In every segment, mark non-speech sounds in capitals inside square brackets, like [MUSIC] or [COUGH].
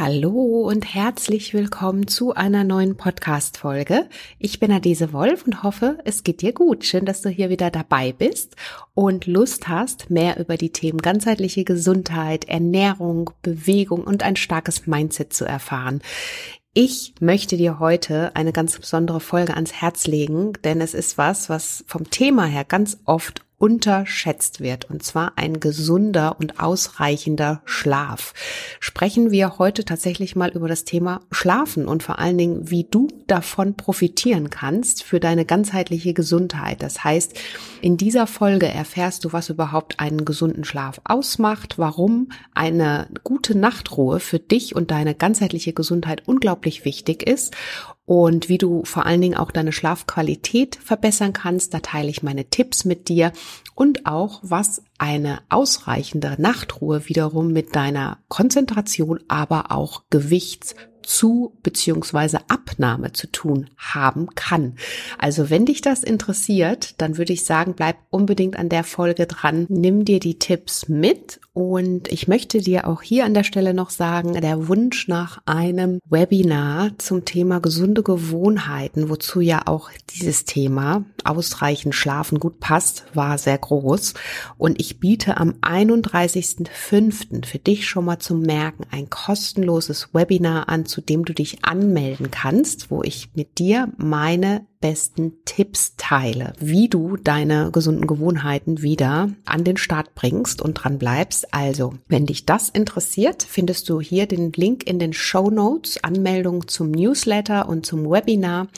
Hallo und herzlich willkommen zu einer neuen Podcast-Folge. Ich bin Adese Wolf und hoffe, es geht dir gut. Schön, dass du hier wieder dabei bist und Lust hast, mehr über die Themen ganzheitliche Gesundheit, Ernährung, Bewegung und ein starkes Mindset zu erfahren. Ich möchte dir heute eine ganz besondere Folge ans Herz legen, denn es ist was, was vom Thema her ganz oft unterschätzt wird, und zwar ein gesunder und ausreichender Schlaf. Sprechen wir heute tatsächlich mal über das Thema Schlafen und vor allen Dingen, wie du davon profitieren kannst für deine ganzheitliche Gesundheit. Das heißt, in dieser Folge erfährst du, was überhaupt einen gesunden Schlaf ausmacht, warum eine gute Nachtruhe für dich und deine ganzheitliche Gesundheit unglaublich wichtig ist und wie du vor allen Dingen auch deine Schlafqualität verbessern kannst. Da teile ich meine Tipps mit dir und auch, was eine ausreichende Nachtruhe wiederum mit deiner Konzentration, aber auch Gewichts zu beziehungsweise Abnahme zu tun haben kann. Also wenn dich das interessiert, dann würde ich sagen, bleib unbedingt an der Folge dran, nimm dir die Tipps mit und ich möchte dir auch hier an der Stelle noch sagen, der Wunsch nach einem Webinar zum Thema gesunde Gewohnheiten, wozu ja auch dieses Thema ausreichend schlafen gut passt, war sehr groß und ich biete am 31.05. für dich schon mal zum Merken ein kostenloses Webinar an zu dem du dich anmelden kannst, wo ich mit dir meine besten Tipps teile, wie du deine gesunden Gewohnheiten wieder an den Start bringst und dran bleibst. Also, wenn dich das interessiert, findest du hier den Link in den Show Notes, Anmeldung zum Newsletter und zum Webinar.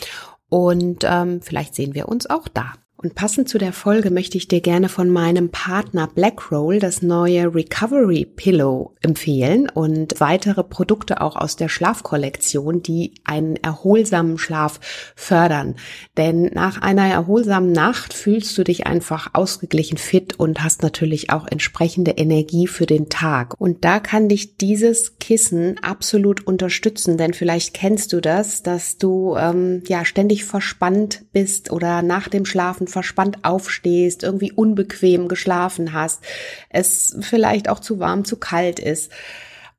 Und ähm, vielleicht sehen wir uns auch da. Und passend zu der Folge möchte ich dir gerne von meinem Partner Blackroll das neue Recovery Pillow empfehlen und weitere Produkte auch aus der Schlafkollektion, die einen erholsamen Schlaf fördern. Denn nach einer erholsamen Nacht fühlst du dich einfach ausgeglichen fit und hast natürlich auch entsprechende Energie für den Tag. Und da kann dich dieses Kissen absolut unterstützen, denn vielleicht kennst du das, dass du ähm, ja ständig verspannt bist oder nach dem Schlafen verspannt aufstehst, irgendwie unbequem geschlafen hast, es vielleicht auch zu warm, zu kalt ist.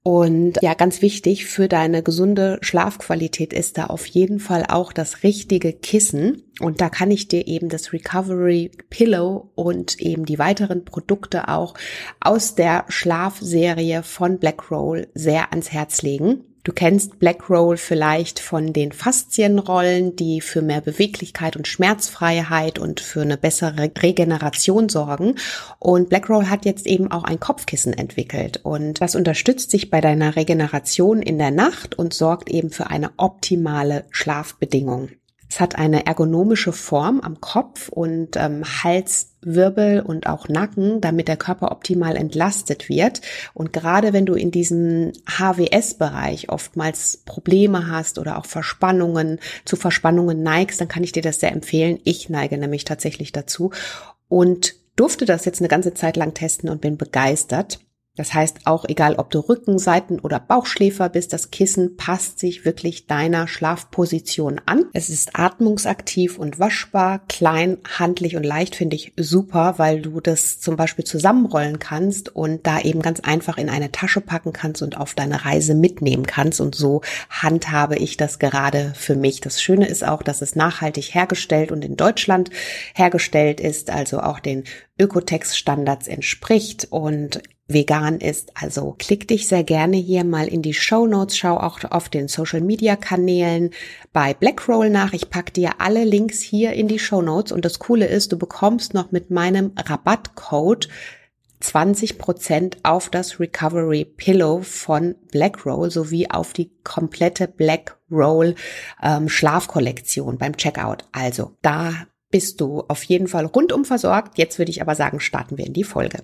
Und ja, ganz wichtig für deine gesunde Schlafqualität ist da auf jeden Fall auch das richtige Kissen. Und da kann ich dir eben das Recovery Pillow und eben die weiteren Produkte auch aus der Schlafserie von Blackroll sehr ans Herz legen. Du kennst Black Roll vielleicht von den Faszienrollen, die für mehr Beweglichkeit und Schmerzfreiheit und für eine bessere Regeneration sorgen. Und Black Roll hat jetzt eben auch ein Kopfkissen entwickelt und das unterstützt sich bei deiner Regeneration in der Nacht und sorgt eben für eine optimale Schlafbedingung. Es hat eine ergonomische Form am Kopf und ähm, Halswirbel und auch Nacken, damit der Körper optimal entlastet wird. Und gerade wenn du in diesem HWS-Bereich oftmals Probleme hast oder auch Verspannungen, zu Verspannungen neigst, dann kann ich dir das sehr empfehlen. Ich neige nämlich tatsächlich dazu und durfte das jetzt eine ganze Zeit lang testen und bin begeistert. Das heißt, auch egal ob du Rücken, Seiten oder Bauchschläfer bist, das Kissen passt sich wirklich deiner Schlafposition an. Es ist atmungsaktiv und waschbar, klein, handlich und leicht finde ich super, weil du das zum Beispiel zusammenrollen kannst und da eben ganz einfach in eine Tasche packen kannst und auf deine Reise mitnehmen kannst. Und so handhabe ich das gerade für mich. Das Schöne ist auch, dass es nachhaltig hergestellt und in Deutschland hergestellt ist, also auch den Ökotex-Standards entspricht und vegan ist. Also klick dich sehr gerne hier mal in die Show Notes, schau auch auf den Social Media Kanälen bei Blackroll nach. Ich pack dir alle Links hier in die Show Notes und das Coole ist, du bekommst noch mit meinem Rabattcode 20% auf das Recovery Pillow von Blackroll sowie auf die komplette Blackroll ähm, Schlafkollektion beim Checkout. Also da bist du auf jeden Fall rundum versorgt. Jetzt würde ich aber sagen, starten wir in die Folge.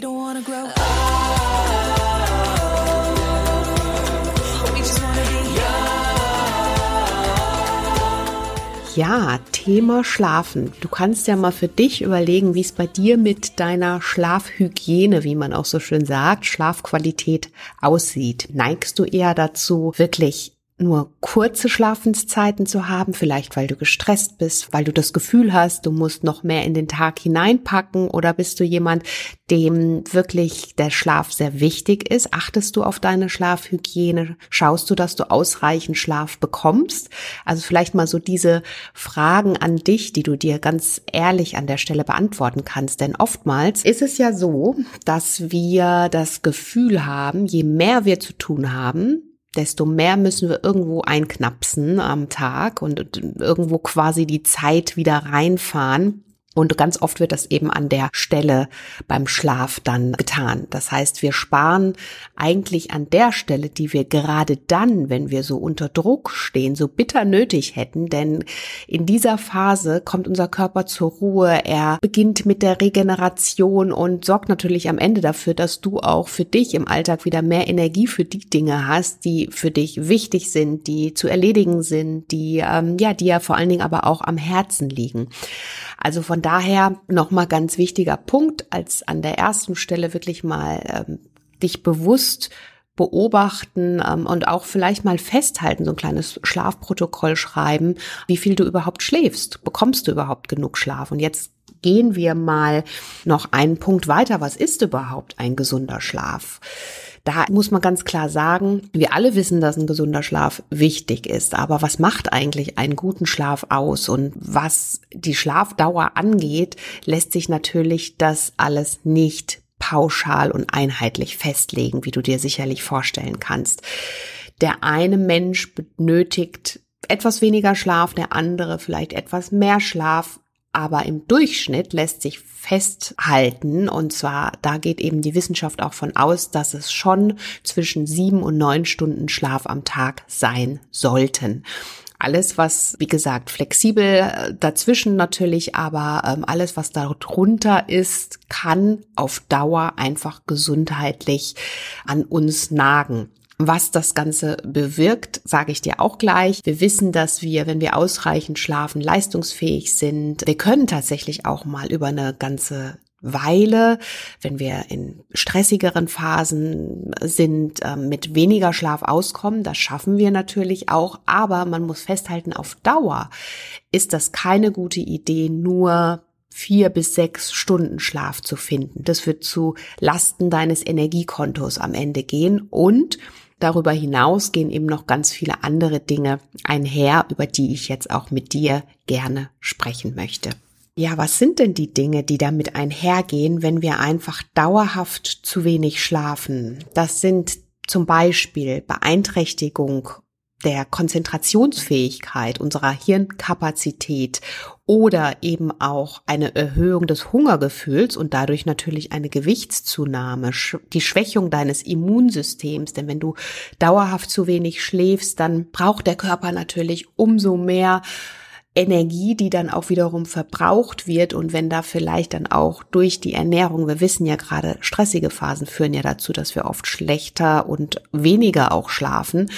Don't wanna grow young. Ja, Thema Schlafen. Du kannst ja mal für dich überlegen, wie es bei dir mit deiner Schlafhygiene, wie man auch so schön sagt, Schlafqualität aussieht. Neigst du eher dazu, wirklich nur kurze Schlafenszeiten zu haben, vielleicht weil du gestresst bist, weil du das Gefühl hast, du musst noch mehr in den Tag hineinpacken oder bist du jemand, dem wirklich der Schlaf sehr wichtig ist? Achtest du auf deine Schlafhygiene? Schaust du, dass du ausreichend Schlaf bekommst? Also vielleicht mal so diese Fragen an dich, die du dir ganz ehrlich an der Stelle beantworten kannst. Denn oftmals ist es ja so, dass wir das Gefühl haben, je mehr wir zu tun haben, desto mehr müssen wir irgendwo einknapsen am Tag und irgendwo quasi die Zeit wieder reinfahren. Und ganz oft wird das eben an der Stelle beim Schlaf dann getan. Das heißt, wir sparen eigentlich an der Stelle, die wir gerade dann, wenn wir so unter Druck stehen, so bitter nötig hätten. Denn in dieser Phase kommt unser Körper zur Ruhe. Er beginnt mit der Regeneration und sorgt natürlich am Ende dafür, dass du auch für dich im Alltag wieder mehr Energie für die Dinge hast, die für dich wichtig sind, die zu erledigen sind, die, ähm, ja, die ja vor allen Dingen aber auch am Herzen liegen. Also von daher nochmal ganz wichtiger Punkt, als an der ersten Stelle wirklich mal ähm, dich bewusst beobachten ähm, und auch vielleicht mal festhalten, so ein kleines Schlafprotokoll schreiben, wie viel du überhaupt schläfst. Bekommst du überhaupt genug Schlaf? Und jetzt gehen wir mal noch einen Punkt weiter. Was ist überhaupt ein gesunder Schlaf? Da muss man ganz klar sagen, wir alle wissen, dass ein gesunder Schlaf wichtig ist. Aber was macht eigentlich einen guten Schlaf aus? Und was die Schlafdauer angeht, lässt sich natürlich das alles nicht pauschal und einheitlich festlegen, wie du dir sicherlich vorstellen kannst. Der eine Mensch benötigt etwas weniger Schlaf, der andere vielleicht etwas mehr Schlaf aber im Durchschnitt lässt sich festhalten, und zwar da geht eben die Wissenschaft auch von aus, dass es schon zwischen sieben und neun Stunden Schlaf am Tag sein sollten. Alles, was, wie gesagt, flexibel äh, dazwischen natürlich, aber ähm, alles, was darunter ist, kann auf Dauer einfach gesundheitlich an uns nagen. Was das Ganze bewirkt, sage ich dir auch gleich. Wir wissen, dass wir, wenn wir ausreichend schlafen, leistungsfähig sind. Wir können tatsächlich auch mal über eine ganze Weile, wenn wir in stressigeren Phasen sind, äh, mit weniger Schlaf auskommen. Das schaffen wir natürlich auch, aber man muss festhalten, auf Dauer ist das keine gute Idee, nur vier bis sechs Stunden Schlaf zu finden. Das wird zu Lasten deines Energiekontos am Ende gehen und Darüber hinaus gehen eben noch ganz viele andere Dinge einher, über die ich jetzt auch mit dir gerne sprechen möchte. Ja, was sind denn die Dinge, die damit einhergehen, wenn wir einfach dauerhaft zu wenig schlafen? Das sind zum Beispiel Beeinträchtigung der Konzentrationsfähigkeit unserer Hirnkapazität oder eben auch eine Erhöhung des Hungergefühls und dadurch natürlich eine Gewichtszunahme, die Schwächung deines Immunsystems. Denn wenn du dauerhaft zu wenig schläfst, dann braucht der Körper natürlich umso mehr Energie, die dann auch wiederum verbraucht wird und wenn da vielleicht dann auch durch die Ernährung, wir wissen ja gerade, stressige Phasen führen ja dazu, dass wir oft schlechter und weniger auch schlafen.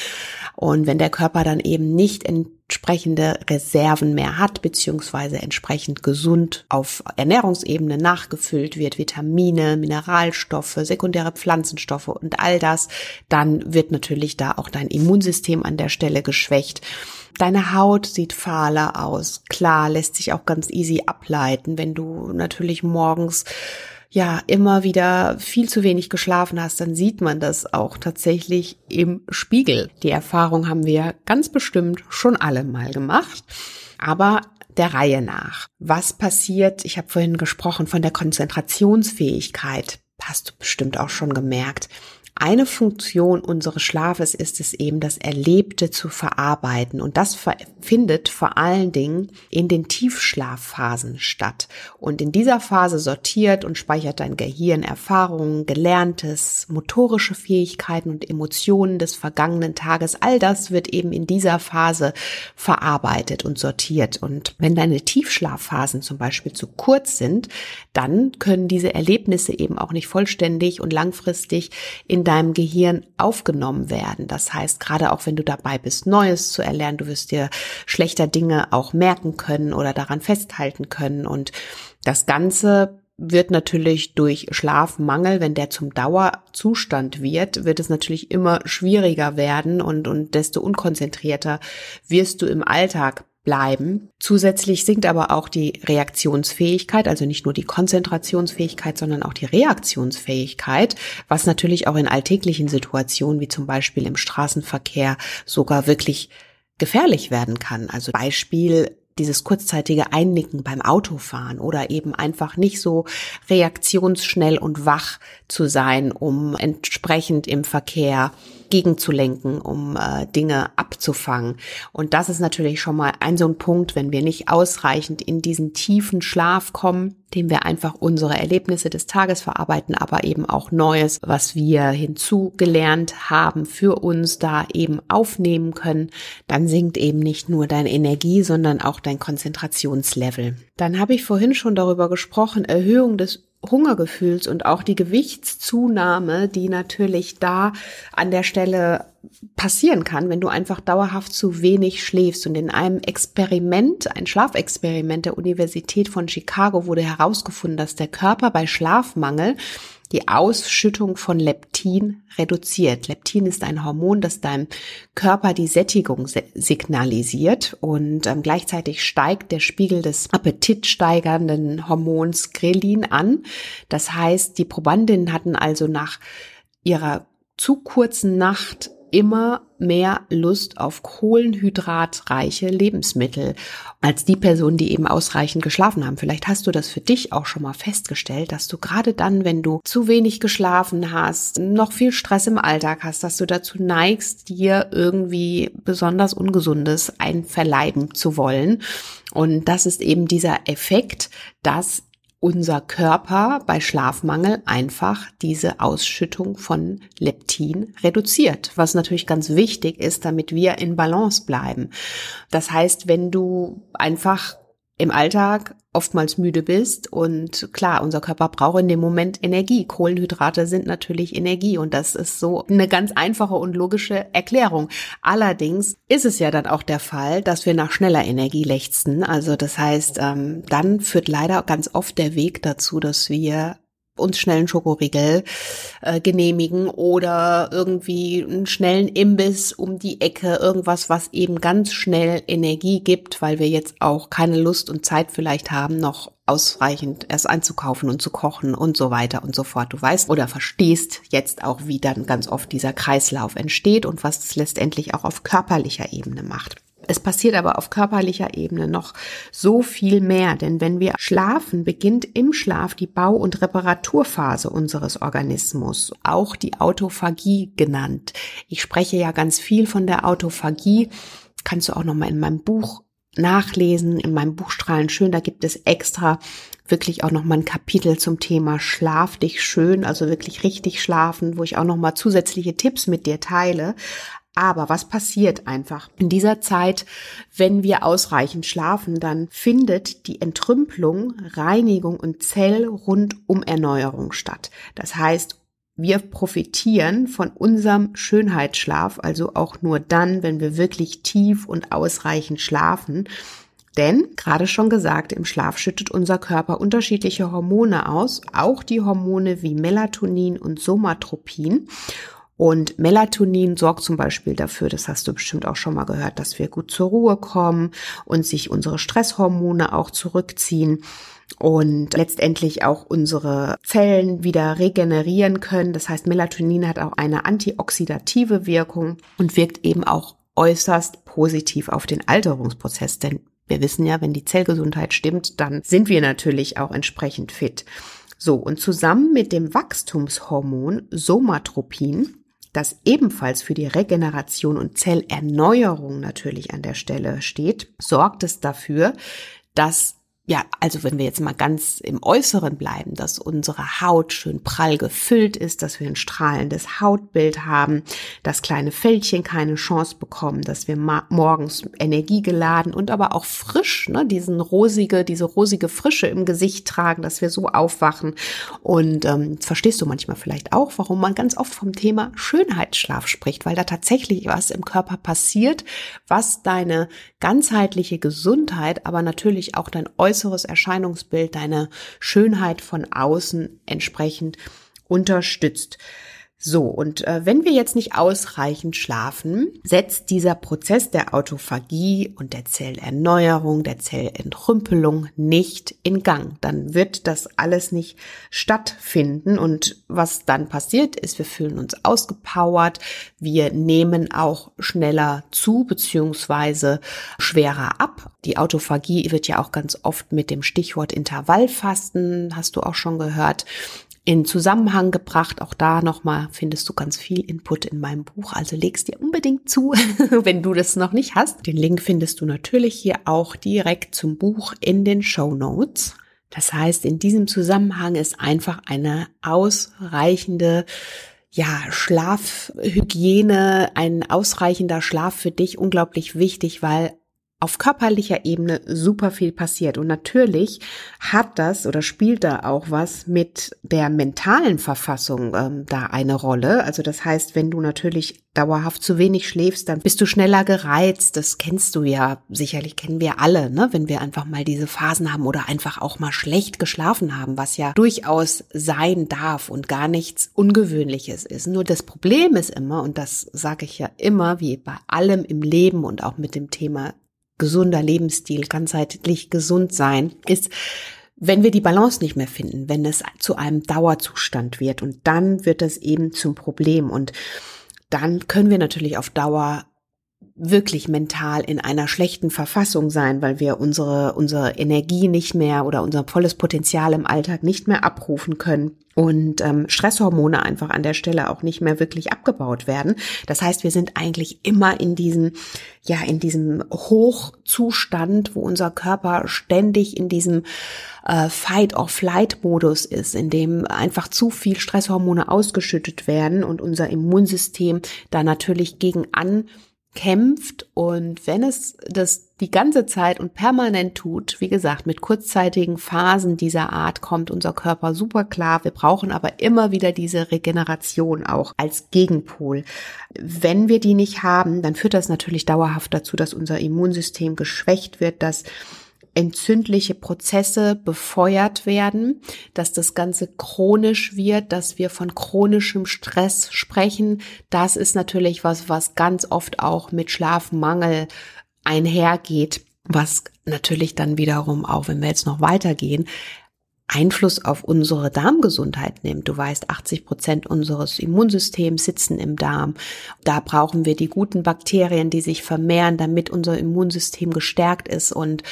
Und wenn der Körper dann eben nicht entsprechende Reserven mehr hat, beziehungsweise entsprechend gesund auf Ernährungsebene nachgefüllt wird, Vitamine, Mineralstoffe, sekundäre Pflanzenstoffe und all das, dann wird natürlich da auch dein Immunsystem an der Stelle geschwächt. Deine Haut sieht fahler aus. Klar, lässt sich auch ganz easy ableiten, wenn du natürlich morgens ja immer wieder viel zu wenig geschlafen hast, dann sieht man das auch tatsächlich im Spiegel. Die Erfahrung haben wir ganz bestimmt schon alle mal gemacht. Aber der Reihe nach. Was passiert? Ich habe vorhin gesprochen von der Konzentrationsfähigkeit. Hast du bestimmt auch schon gemerkt Eine Funktion unseres Schlafes ist es eben, das Erlebte zu verarbeiten. Und das findet vor allen Dingen in den Tiefschlafphasen statt. Und in dieser Phase sortiert und speichert dein Gehirn Erfahrungen, Gelerntes, motorische Fähigkeiten und Emotionen des vergangenen Tages. All das wird eben in dieser Phase verarbeitet und sortiert. Und wenn deine Tiefschlafphasen zum Beispiel zu kurz sind, dann können diese Erlebnisse eben auch nicht vollständig und langfristig in deinem Gehirn aufgenommen werden. Das heißt, gerade auch wenn du dabei bist, Neues zu erlernen, du wirst dir schlechter Dinge auch merken können oder daran festhalten können. Und das Ganze wird natürlich durch Schlafmangel, wenn der zum Dauerzustand wird, wird es natürlich immer schwieriger werden und, und desto unkonzentrierter wirst du im Alltag bleiben. Zusätzlich sinkt aber auch die Reaktionsfähigkeit, also nicht nur die Konzentrationsfähigkeit, sondern auch die Reaktionsfähigkeit, was natürlich auch in alltäglichen Situationen wie zum Beispiel im Straßenverkehr sogar wirklich gefährlich werden kann. Also Beispiel dieses kurzzeitige Einnicken beim Autofahren oder eben einfach nicht so reaktionsschnell und wach zu sein, um entsprechend im Verkehr gegenzulenken, um äh, Dinge abzufangen. Und das ist natürlich schon mal ein so ein Punkt, wenn wir nicht ausreichend in diesen tiefen Schlaf kommen, dem wir einfach unsere Erlebnisse des Tages verarbeiten, aber eben auch Neues, was wir hinzugelernt haben, für uns da eben aufnehmen können, dann sinkt eben nicht nur deine Energie, sondern auch dein Konzentrationslevel. Dann habe ich vorhin schon darüber gesprochen, Erhöhung des Hungergefühls und auch die Gewichtszunahme, die natürlich da an der Stelle passieren kann, wenn du einfach dauerhaft zu wenig schläfst. Und in einem Experiment, ein Schlafexperiment der Universität von Chicago wurde herausgefunden, dass der Körper bei Schlafmangel die Ausschüttung von Leptin reduziert. Leptin ist ein Hormon, das deinem Körper die Sättigung signalisiert und ähm, gleichzeitig steigt der Spiegel des appetitsteigernden Hormons Grelin an. Das heißt, die Probandinnen hatten also nach ihrer zu kurzen Nacht immer mehr Lust auf kohlenhydratreiche Lebensmittel als die Personen, die eben ausreichend geschlafen haben. Vielleicht hast du das für dich auch schon mal festgestellt, dass du gerade dann, wenn du zu wenig geschlafen hast, noch viel Stress im Alltag hast, dass du dazu neigst, dir irgendwie besonders Ungesundes einverleiben zu wollen. Und das ist eben dieser Effekt, dass unser Körper bei Schlafmangel einfach diese Ausschüttung von Leptin reduziert, was natürlich ganz wichtig ist, damit wir in Balance bleiben. Das heißt, wenn du einfach im Alltag oftmals müde bist und klar, unser Körper braucht in dem Moment Energie. Kohlenhydrate sind natürlich Energie und das ist so eine ganz einfache und logische Erklärung. Allerdings ist es ja dann auch der Fall, dass wir nach schneller Energie lechzen. Also das heißt, ähm, dann führt leider ganz oft der Weg dazu, dass wir uns schnell einen Schokoriegel äh, genehmigen oder irgendwie einen schnellen Imbiss um die Ecke, irgendwas, was eben ganz schnell Energie gibt, weil wir jetzt auch keine Lust und Zeit vielleicht haben, noch ausreichend erst einzukaufen und zu kochen und so weiter und so fort. Du weißt oder verstehst jetzt auch, wie dann ganz oft dieser Kreislauf entsteht und was es letztendlich auch auf körperlicher Ebene macht. Es passiert aber auf körperlicher Ebene noch so viel mehr, denn wenn wir schlafen, beginnt im Schlaf die Bau- und Reparaturphase unseres Organismus, auch die Autophagie genannt. Ich spreche ja ganz viel von der Autophagie, kannst du auch noch mal in meinem Buch nachlesen, in meinem Buch Strahlen schön, da gibt es extra wirklich auch noch mal ein Kapitel zum Thema Schlaf dich schön, also wirklich richtig schlafen, wo ich auch noch mal zusätzliche Tipps mit dir teile. Aber was passiert einfach? In dieser Zeit, wenn wir ausreichend schlafen, dann findet die Entrümpelung, Reinigung und Zellrundumerneuerung statt. Das heißt, wir profitieren von unserem Schönheitsschlaf, also auch nur dann, wenn wir wirklich tief und ausreichend schlafen. Denn, gerade schon gesagt, im Schlaf schüttet unser Körper unterschiedliche Hormone aus, auch die Hormone wie Melatonin und Somatropin. Und Melatonin sorgt zum Beispiel dafür, das hast du bestimmt auch schon mal gehört, dass wir gut zur Ruhe kommen und sich unsere Stresshormone auch zurückziehen und letztendlich auch unsere Zellen wieder regenerieren können. Das heißt, Melatonin hat auch eine antioxidative Wirkung und wirkt eben auch äußerst positiv auf den Alterungsprozess, denn wir wissen ja, wenn die Zellgesundheit stimmt, dann sind wir natürlich auch entsprechend fit. So, und zusammen mit dem Wachstumshormon Somatropin, das ebenfalls für die Regeneration und Zellerneuerung natürlich an der Stelle steht, sorgt es dafür, dass ja, also wenn wir jetzt mal ganz im Äußeren bleiben, dass unsere Haut schön prall gefüllt ist, dass wir ein strahlendes Hautbild haben, dass kleine Fältchen keine Chance bekommen, dass wir morgens energiegeladen und aber auch frisch, ne, diesen rosige, diese rosige Frische im Gesicht tragen, dass wir so aufwachen. Und ähm, verstehst du manchmal vielleicht auch, warum man ganz oft vom Thema Schönheitsschlaf spricht, weil da tatsächlich was im Körper passiert, was deine ganzheitliche Gesundheit, aber natürlich auch dein äußeres äußeres Erscheinungsbild, deine Schönheit von außen entsprechend unterstützt. So, und äh, wenn wir jetzt nicht ausreichend schlafen, setzt dieser Prozess der Autophagie und der Zellerneuerung, der Zellentrümpelung nicht in Gang. Dann wird das alles nicht stattfinden. Und was dann passiert ist, wir fühlen uns ausgepowert, wir nehmen auch schneller zu, beziehungsweise schwerer ab. Die Autophagie wird ja auch ganz oft mit dem Stichwort Intervallfasten, hast du auch schon gehört, in Zusammenhang gebracht. Auch da nochmal findest du ganz viel Input in meinem Buch. Also legst dir unbedingt zu, [LAUGHS] wenn du das noch nicht hast. Den Link findest du natürlich hier auch direkt zum Buch in den Show Notes. Das heißt, in diesem Zusammenhang ist einfach eine ausreichende ja, Schlafhygiene, ein ausreichender Schlaf für dich unglaublich wichtig, weil auf körperlicher Ebene super viel passiert. Und natürlich hat das oder spielt da auch was mit der mentalen Verfassung ähm, da eine Rolle. Also das heißt, wenn du natürlich dauerhaft zu wenig schläfst, dann bist du schneller gereizt. Das kennst du ja, sicherlich kennen wir alle, ne? wenn wir einfach mal diese Phasen haben oder einfach auch mal schlecht geschlafen haben, was ja durchaus sein darf und gar nichts Ungewöhnliches ist. Nur das Problem ist immer, und das sage ich ja immer, wie bei allem im Leben und auch mit dem Thema gesunder Lebensstil, ganzheitlich gesund sein, ist, wenn wir die Balance nicht mehr finden, wenn es zu einem Dauerzustand wird. Und dann wird es eben zum Problem. Und dann können wir natürlich auf Dauer wirklich mental in einer schlechten Verfassung sein, weil wir unsere, unsere Energie nicht mehr oder unser volles Potenzial im Alltag nicht mehr abrufen können und ähm, Stresshormone einfach an der Stelle auch nicht mehr wirklich abgebaut werden. Das heißt, wir sind eigentlich immer in diesem, ja, in diesem Hochzustand, wo unser Körper ständig in diesem äh, Fight-or-Flight-Modus ist, in dem einfach zu viel Stresshormone ausgeschüttet werden und unser Immunsystem da natürlich gegen an kämpft und wenn es das die ganze Zeit und permanent tut, wie gesagt, mit kurzzeitigen Phasen dieser Art kommt unser Körper super klar. Wir brauchen aber immer wieder diese Regeneration auch als Gegenpol. Wenn wir die nicht haben, dann führt das natürlich dauerhaft dazu, dass unser Immunsystem geschwächt wird, dass entzündliche Prozesse befeuert werden, dass das Ganze chronisch wird, dass wir von chronischem Stress sprechen. Das ist natürlich was, was ganz oft auch mit Schlafmangel einhergeht, was natürlich dann wiederum auch, wenn wir jetzt noch weitergehen, Einfluss auf unsere Darmgesundheit nimmt. Du weißt, 80 Prozent unseres Immunsystems sitzen im Darm. Da brauchen wir die guten Bakterien, die sich vermehren, damit unser Immunsystem gestärkt ist und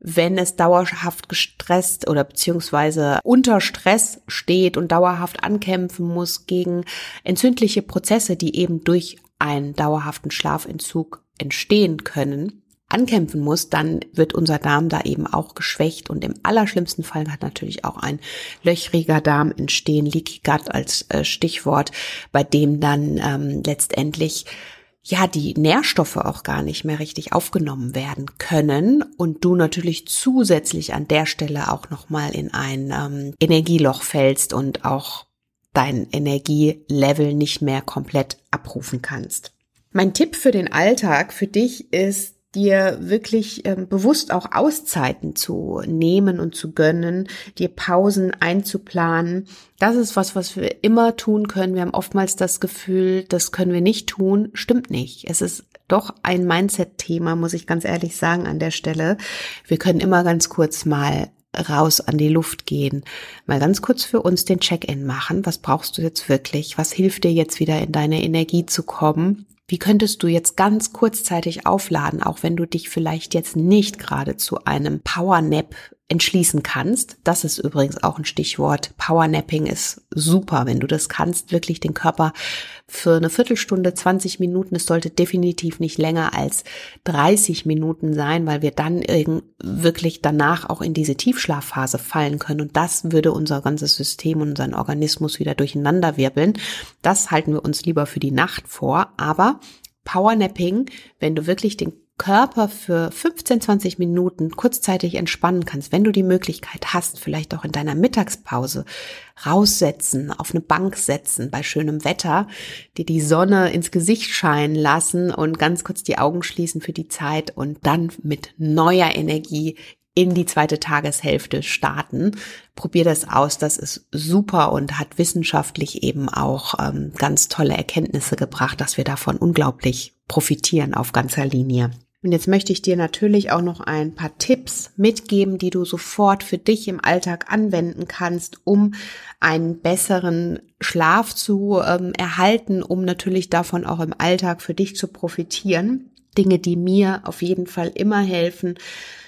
wenn es dauerhaft gestresst oder beziehungsweise unter Stress steht und dauerhaft ankämpfen muss gegen entzündliche Prozesse, die eben durch einen dauerhaften Schlafentzug entstehen können, ankämpfen muss, dann wird unser Darm da eben auch geschwächt. Und im allerschlimmsten Fall hat natürlich auch ein löchriger Darm entstehen, Leaky Gut als äh, Stichwort, bei dem dann ähm, letztendlich ja, die Nährstoffe auch gar nicht mehr richtig aufgenommen werden können und du natürlich zusätzlich an der Stelle auch nochmal in ein ähm, Energieloch fällst und auch dein Energielevel nicht mehr komplett abrufen kannst. Mein Tipp für den Alltag für dich ist, dir wirklich ähm, bewusst auch Auszeiten zu nehmen und zu gönnen, dir Pausen einzuplanen. Das ist was, was wir immer tun können. Wir haben oftmals das Gefühl, das können wir nicht tun. Stimmt nicht. Es ist doch ein Mindset-Thema, muss ich ganz ehrlich sagen an der Stelle. Wir können immer ganz kurz mal raus an die Luft gehen, mal ganz kurz für uns den Check-in machen. Was brauchst du jetzt wirklich? Was hilft dir jetzt wieder in deine Energie zu kommen? Wie könntest du jetzt ganz kurzzeitig aufladen, auch wenn du dich vielleicht jetzt nicht gerade zu einem Power Nap entschließen kannst. Das ist übrigens auch ein Stichwort. Powernapping ist super, wenn du das kannst, wirklich den Körper für eine Viertelstunde, 20 Minuten, es sollte definitiv nicht länger als 30 Minuten sein, weil wir dann wirklich danach auch in diese Tiefschlafphase fallen können und das würde unser ganzes System und unseren Organismus wieder durcheinander wirbeln. Das halten wir uns lieber für die Nacht vor, aber Powernapping, wenn du wirklich den Körper für 15, 20 Minuten kurzzeitig entspannen kannst, wenn du die Möglichkeit hast, vielleicht auch in deiner Mittagspause raussetzen, auf eine Bank setzen bei schönem Wetter, dir die Sonne ins Gesicht scheinen lassen und ganz kurz die Augen schließen für die Zeit und dann mit neuer Energie in die zweite Tageshälfte starten. Probier das aus, das ist super und hat wissenschaftlich eben auch ähm, ganz tolle Erkenntnisse gebracht, dass wir davon unglaublich profitieren auf ganzer Linie. Und jetzt möchte ich dir natürlich auch noch ein paar Tipps mitgeben, die du sofort für dich im Alltag anwenden kannst, um einen besseren Schlaf zu ähm, erhalten, um natürlich davon auch im Alltag für dich zu profitieren. Dinge, die mir auf jeden Fall immer helfen.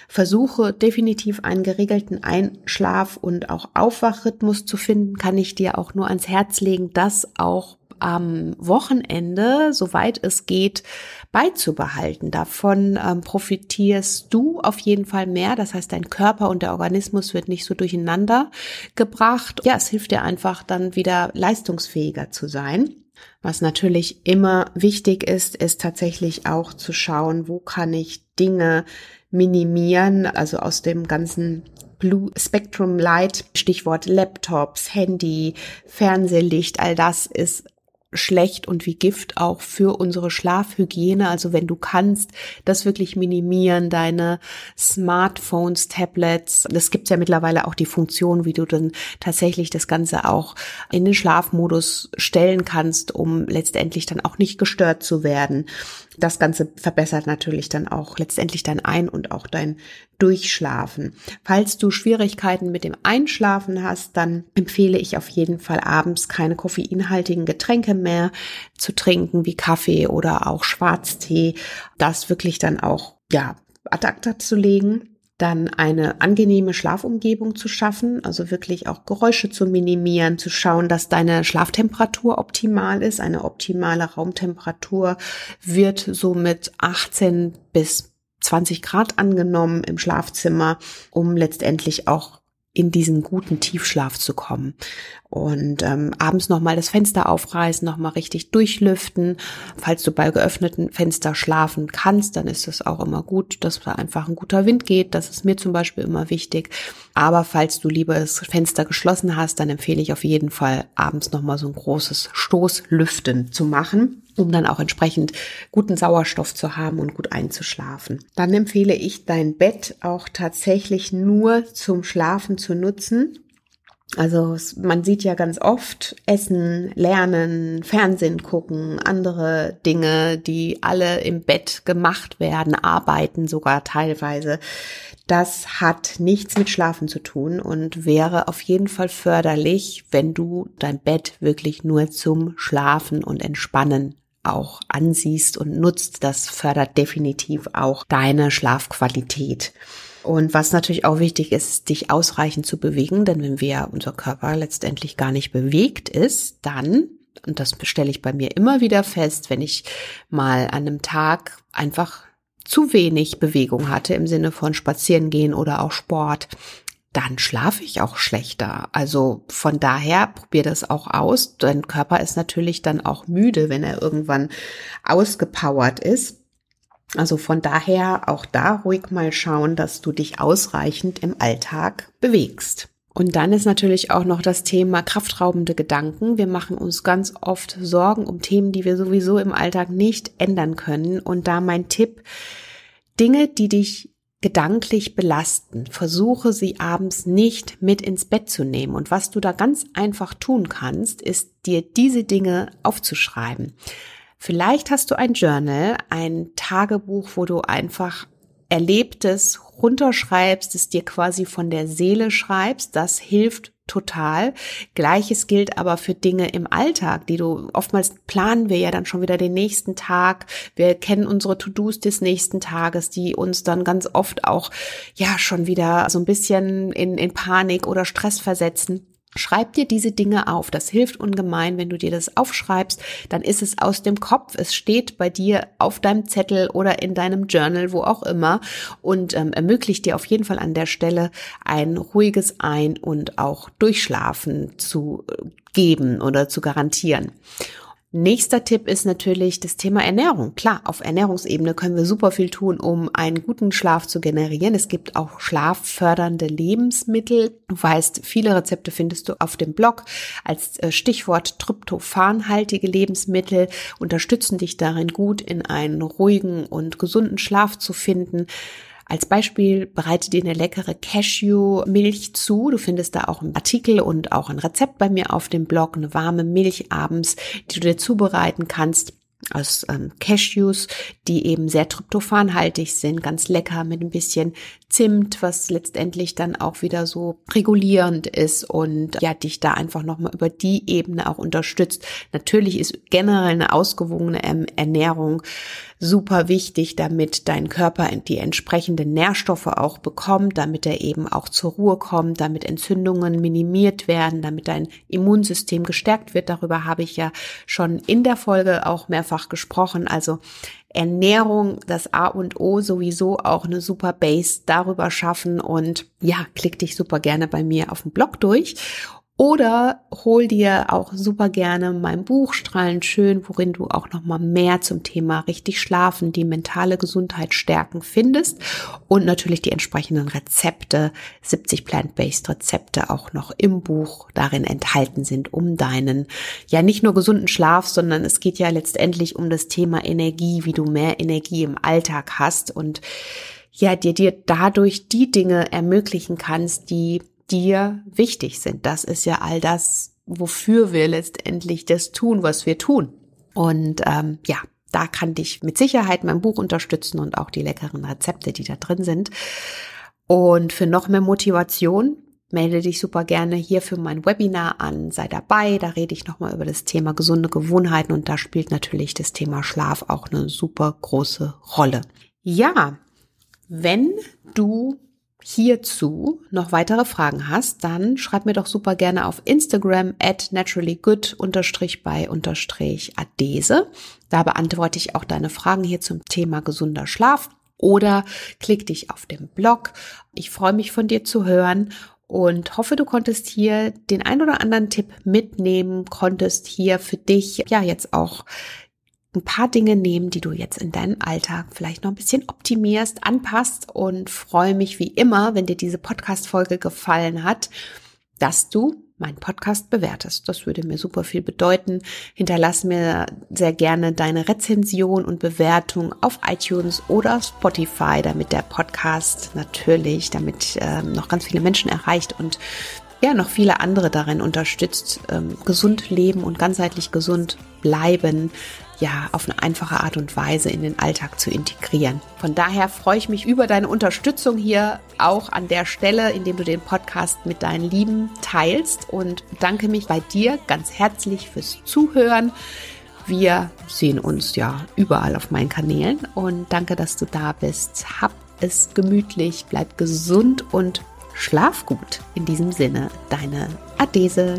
Versuche definitiv einen geregelten Einschlaf- und auch Aufwachrhythmus zu finden, kann ich dir auch nur ans Herz legen, das auch am Wochenende, soweit es geht, beizubehalten. Davon ähm, profitierst du auf jeden Fall mehr. Das heißt, dein Körper und der Organismus wird nicht so durcheinander gebracht. Ja, es hilft dir einfach dann wieder leistungsfähiger zu sein. Was natürlich immer wichtig ist, ist tatsächlich auch zu schauen, wo kann ich Dinge minimieren, also aus dem ganzen Blue Spectrum Light, Stichwort Laptops, Handy, Fernsehlicht, all das ist schlecht und wie Gift auch für unsere Schlafhygiene. Also wenn du kannst, das wirklich minimieren, deine Smartphones, Tablets. Das gibt's ja mittlerweile auch die Funktion, wie du dann tatsächlich das Ganze auch in den Schlafmodus stellen kannst, um letztendlich dann auch nicht gestört zu werden. Das Ganze verbessert natürlich dann auch letztendlich dein Ein- und auch dein Durchschlafen. Falls du Schwierigkeiten mit dem Einschlafen hast, dann empfehle ich auf jeden Fall abends keine koffeinhaltigen Getränke mehr zu trinken, wie Kaffee oder auch Schwarztee. Das wirklich dann auch, ja, ad acta zu legen dann eine angenehme Schlafumgebung zu schaffen, also wirklich auch Geräusche zu minimieren, zu schauen, dass deine Schlaftemperatur optimal ist. Eine optimale Raumtemperatur wird so mit 18 bis 20 Grad angenommen im Schlafzimmer, um letztendlich auch in diesen guten Tiefschlaf zu kommen. Und ähm, abends nochmal das Fenster aufreißen, nochmal richtig durchlüften. Falls du bei geöffneten Fenster schlafen kannst, dann ist es auch immer gut, dass da einfach ein guter Wind geht. Das ist mir zum Beispiel immer wichtig. Aber falls du lieber das Fenster geschlossen hast, dann empfehle ich auf jeden Fall abends nochmal so ein großes Stoßlüften zu machen um dann auch entsprechend guten Sauerstoff zu haben und gut einzuschlafen. Dann empfehle ich dein Bett auch tatsächlich nur zum Schlafen zu nutzen. Also man sieht ja ganz oft Essen, Lernen, Fernsehen gucken, andere Dinge, die alle im Bett gemacht werden, arbeiten sogar teilweise. Das hat nichts mit Schlafen zu tun und wäre auf jeden Fall förderlich, wenn du dein Bett wirklich nur zum Schlafen und Entspannen auch ansiehst und nutzt. Das fördert definitiv auch deine Schlafqualität. Und was natürlich auch wichtig ist, dich ausreichend zu bewegen, denn wenn wir unser Körper letztendlich gar nicht bewegt ist, dann und das stelle ich bei mir immer wieder fest, wenn ich mal an einem Tag einfach zu wenig Bewegung hatte im Sinne von Spazieren gehen oder auch Sport, dann schlafe ich auch schlechter. Also von daher probier das auch aus. Dein Körper ist natürlich dann auch müde, wenn er irgendwann ausgepowert ist. Also von daher auch da ruhig mal schauen, dass du dich ausreichend im Alltag bewegst. Und dann ist natürlich auch noch das Thema kraftraubende Gedanken. Wir machen uns ganz oft Sorgen um Themen, die wir sowieso im Alltag nicht ändern können. Und da mein Tipp, Dinge, die dich gedanklich belasten. Versuche sie abends nicht mit ins Bett zu nehmen. Und was du da ganz einfach tun kannst, ist dir diese Dinge aufzuschreiben. Vielleicht hast du ein Journal, ein Tagebuch, wo du einfach Erlebtes runterschreibst, es dir quasi von der Seele schreibst. Das hilft total. Gleiches gilt aber für Dinge im Alltag, die du oftmals planen wir ja dann schon wieder den nächsten Tag. Wir kennen unsere To-Dos des nächsten Tages, die uns dann ganz oft auch ja schon wieder so ein bisschen in, in Panik oder Stress versetzen. Schreib dir diese Dinge auf. Das hilft ungemein, wenn du dir das aufschreibst. Dann ist es aus dem Kopf. Es steht bei dir auf deinem Zettel oder in deinem Journal, wo auch immer, und ähm, ermöglicht dir auf jeden Fall an der Stelle ein ruhiges Ein- und auch Durchschlafen zu äh, geben oder zu garantieren. Nächster Tipp ist natürlich das Thema Ernährung. Klar, auf Ernährungsebene können wir super viel tun, um einen guten Schlaf zu generieren. Es gibt auch schlaffördernde Lebensmittel. Du weißt, viele Rezepte findest du auf dem Blog. Als äh, Stichwort tryptophanhaltige Lebensmittel unterstützen dich darin gut, in einen ruhigen und gesunden Schlaf zu finden. Als Beispiel bereite dir eine leckere Cashew-Milch zu. Du findest da auch einen Artikel und auch ein Rezept bei mir auf dem Blog, eine warme Milch abends, die du dir zubereiten kannst aus ähm, Cashews, die eben sehr tryptophanhaltig sind, ganz lecker mit ein bisschen Zimt, was letztendlich dann auch wieder so regulierend ist und ja, dich da einfach nochmal über die Ebene auch unterstützt. Natürlich ist generell eine ausgewogene Ernährung super wichtig, damit dein Körper die entsprechenden Nährstoffe auch bekommt, damit er eben auch zur Ruhe kommt, damit Entzündungen minimiert werden, damit dein Immunsystem gestärkt wird. Darüber habe ich ja schon in der Folge auch mehrfach gesprochen. Also Ernährung, das A und O sowieso auch eine super Base darüber schaffen und ja, klick dich super gerne bei mir auf dem Blog durch oder hol dir auch super gerne mein Buch Strahlen schön, worin du auch noch mal mehr zum Thema richtig schlafen, die mentale Gesundheit stärken findest. Und natürlich die entsprechenden Rezepte, 70 plant-based Rezepte auch noch im Buch darin enthalten sind, um deinen ja nicht nur gesunden Schlaf, sondern es geht ja letztendlich um das Thema Energie, wie du mehr Energie im Alltag hast und ja, dir dir dadurch die Dinge ermöglichen kannst, die dir wichtig sind. Das ist ja all das, wofür wir letztendlich das tun, was wir tun. Und ähm, ja, da kann dich mit Sicherheit mein Buch unterstützen und auch die leckeren Rezepte, die da drin sind. Und für noch mehr Motivation melde dich super gerne hier für mein Webinar an, sei dabei, da rede ich nochmal über das Thema gesunde Gewohnheiten und da spielt natürlich das Thema Schlaf auch eine super große Rolle. Ja, wenn du hierzu noch weitere Fragen hast, dann schreib mir doch super gerne auf Instagram at naturallygood bei adese. Da beantworte ich auch deine Fragen hier zum Thema gesunder Schlaf oder klick dich auf den Blog. Ich freue mich von dir zu hören und hoffe, du konntest hier den ein oder anderen Tipp mitnehmen, konntest hier für dich ja jetzt auch ein paar Dinge nehmen, die du jetzt in deinem Alltag vielleicht noch ein bisschen optimierst, anpasst und freue mich wie immer, wenn dir diese Podcast-Folge gefallen hat, dass du meinen Podcast bewertest. Das würde mir super viel bedeuten. Hinterlass mir sehr gerne deine Rezension und Bewertung auf iTunes oder Spotify, damit der Podcast natürlich, damit ähm, noch ganz viele Menschen erreicht und ja, noch viele andere darin unterstützt, ähm, gesund leben und ganzheitlich gesund bleiben, ja, auf eine einfache Art und Weise in den Alltag zu integrieren. Von daher freue ich mich über deine Unterstützung hier auch an der Stelle, indem du den Podcast mit deinen Lieben teilst und bedanke mich bei dir ganz herzlich fürs Zuhören. Wir sehen uns ja überall auf meinen Kanälen und danke, dass du da bist. Hab es gemütlich, bleib gesund und schlaf gut. In diesem Sinne, deine Adese.